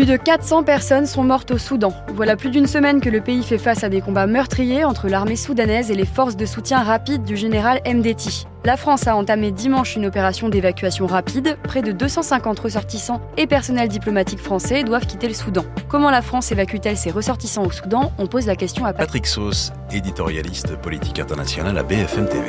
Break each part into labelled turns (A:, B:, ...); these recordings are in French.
A: Plus de 400 personnes sont mortes au Soudan. Voilà plus d'une semaine que le pays fait face à des combats meurtriers entre l'armée soudanaise et les forces de soutien rapide du général Mdeti. La France a entamé dimanche une opération d'évacuation rapide. Près de 250 ressortissants et personnels diplomatiques français doivent quitter le Soudan. Comment la France évacue-t-elle ses ressortissants au Soudan? On pose la question à
B: Patrick Sauce, éditorialiste politique international à BFM TV.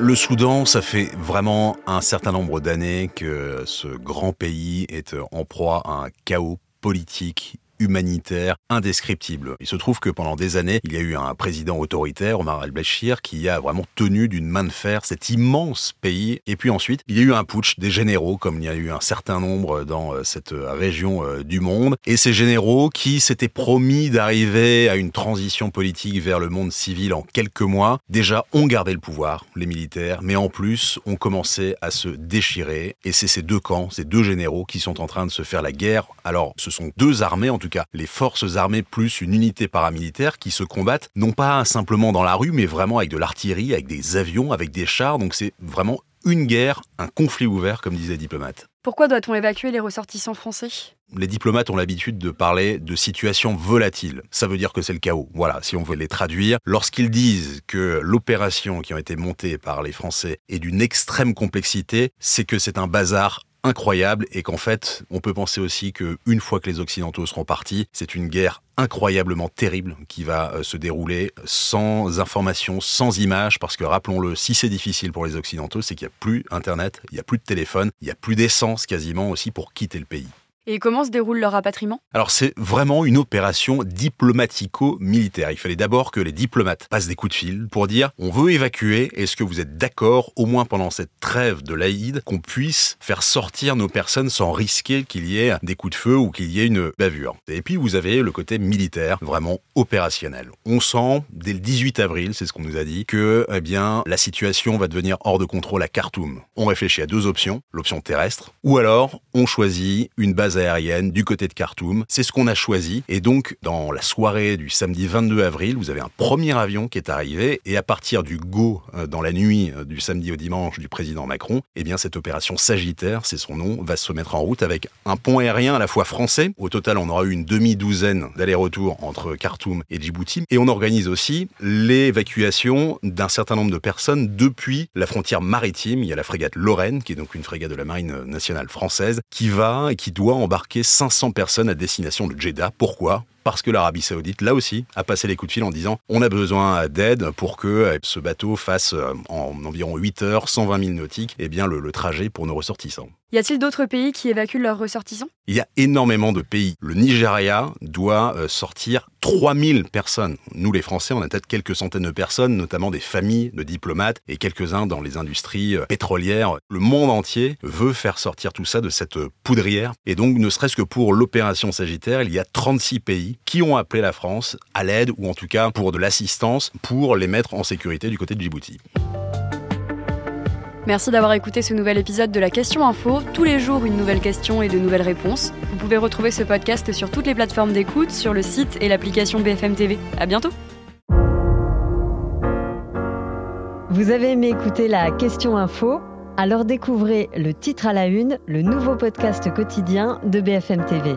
B: Le Soudan, ça fait vraiment un certain nombre d'années que ce grand pays est en proie à un chaos politique humanitaire indescriptible. Il se trouve que pendant des années, il y a eu un président autoritaire, Omar al-Bashir, qui a vraiment tenu d'une main de fer cet immense pays. Et puis ensuite, il y a eu un putsch des généraux, comme il y a eu un certain nombre dans euh, cette euh, région euh, du monde. Et ces généraux qui s'étaient promis d'arriver à une transition politique vers le monde civil en quelques mois, déjà ont gardé le pouvoir, les militaires, mais en plus ont commencé à se déchirer. Et c'est ces deux camps, ces deux généraux qui sont en train de se faire la guerre. Alors, ce sont deux armées, en tout cas les forces armées plus une unité paramilitaire qui se combattent non pas simplement dans la rue, mais vraiment avec de l'artillerie, avec des avions, avec des chars. Donc c'est vraiment une guerre, un conflit ouvert, comme disaient les diplomates.
A: Pourquoi doit-on évacuer les ressortissants français?
B: Les diplomates ont l'habitude de parler de situations volatiles. Ça veut dire que c'est le chaos. Voilà, si on veut les traduire. Lorsqu'ils disent que l'opération qui a été montée par les Français est d'une extrême complexité, c'est que c'est un bazar incroyable et qu'en fait, on peut penser aussi que une fois que les Occidentaux seront partis, c'est une guerre incroyablement terrible qui va euh, se dérouler sans information, sans images, parce que rappelons-le, si c'est difficile pour les Occidentaux, c'est qu'il n'y a plus Internet, il n'y a plus de téléphone, il n'y a plus d'essence quasiment aussi pour quitter le pays.
A: Et comment se déroule leur rapatriement?
B: Alors c'est vraiment une opération diplomatico-militaire. Il fallait d'abord que les diplomates passent des coups de fil pour dire on veut évacuer, est-ce que vous êtes d'accord, au moins pendant cette trêve de l'Aïd, qu'on puisse faire sortir nos personnes sans risquer qu'il y ait des coups de feu ou qu'il y ait une bavure. Et puis vous avez le côté militaire, vraiment opérationnel. On sent dès le 18 avril, c'est ce qu'on nous a dit, que eh bien la situation va devenir hors de contrôle à Khartoum. On réfléchit à deux options, l'option terrestre, ou alors on choisit une base aérienne du côté de Khartoum. C'est ce qu'on a choisi. Et donc, dans la soirée du samedi 22 avril, vous avez un premier avion qui est arrivé. Et à partir du go euh, dans la nuit euh, du samedi au dimanche du président Macron, eh bien, cette opération Sagittaire, c'est son nom, va se mettre en route avec un pont aérien à la fois français. Au total, on aura eu une demi-douzaine d'allers-retours entre Khartoum et Djibouti. Et on organise aussi l'évacuation d'un certain nombre de personnes depuis la frontière maritime. Il y a la frégate Lorraine, qui est donc une frégate de la marine nationale française, qui va et qui doit embarquer 500 personnes à destination de Jeddah. Pourquoi? Parce que l'Arabie Saoudite, là aussi, a passé les coups de fil en disant on a besoin d'aide pour que euh, ce bateau fasse euh, en environ 8 heures, 120 000 nautiques, et eh bien le, le trajet pour nos ressortissants.
A: Y a-t-il d'autres pays qui évacuent leurs ressortissants?
B: Il y a énormément de pays. Le Nigeria doit euh, sortir 3000 personnes. Nous, les Français, on a peut-être quelques centaines de personnes, notamment des familles de diplomates et quelques-uns dans les industries pétrolières. Le monde entier veut faire sortir tout ça de cette poudrière. Et donc, ne serait-ce que pour l'opération Sagittaire, il y a 36 pays qui ont appelé la France à l'aide, ou en tout cas pour de l'assistance, pour les mettre en sécurité du côté de Djibouti.
A: Merci d'avoir écouté ce nouvel épisode de la Question Info. Tous les jours, une nouvelle question et de nouvelles réponses. Vous pouvez retrouver ce podcast sur toutes les plateformes d'écoute, sur le site et l'application BFM TV. À bientôt.
C: Vous avez aimé écouter la Question Info? Alors découvrez le titre à la une, le nouveau podcast quotidien de BFM TV.